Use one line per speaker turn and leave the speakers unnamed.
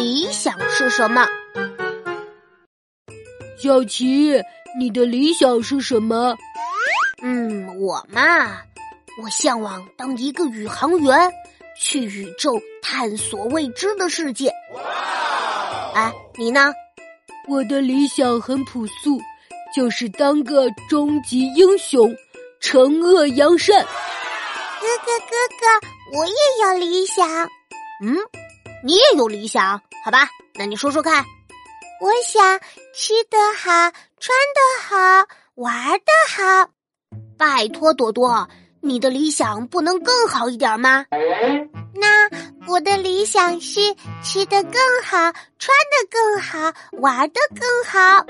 理想是什么？
小琪，你的理想是什么？
嗯，我嘛，我向往当一个宇航员，去宇宙探索未知的世界。哎，你呢？
我的理想很朴素，就是当个终极英雄，惩恶扬善。
哥哥，哥哥，我也有理想。
嗯，你也有理想？好吧，那你说说看。
我想吃得好，穿得好，玩得好。
拜托，朵朵，你的理想不能更好一点吗？
那我的理想是吃得更好，穿得更好，玩得更好。
啊！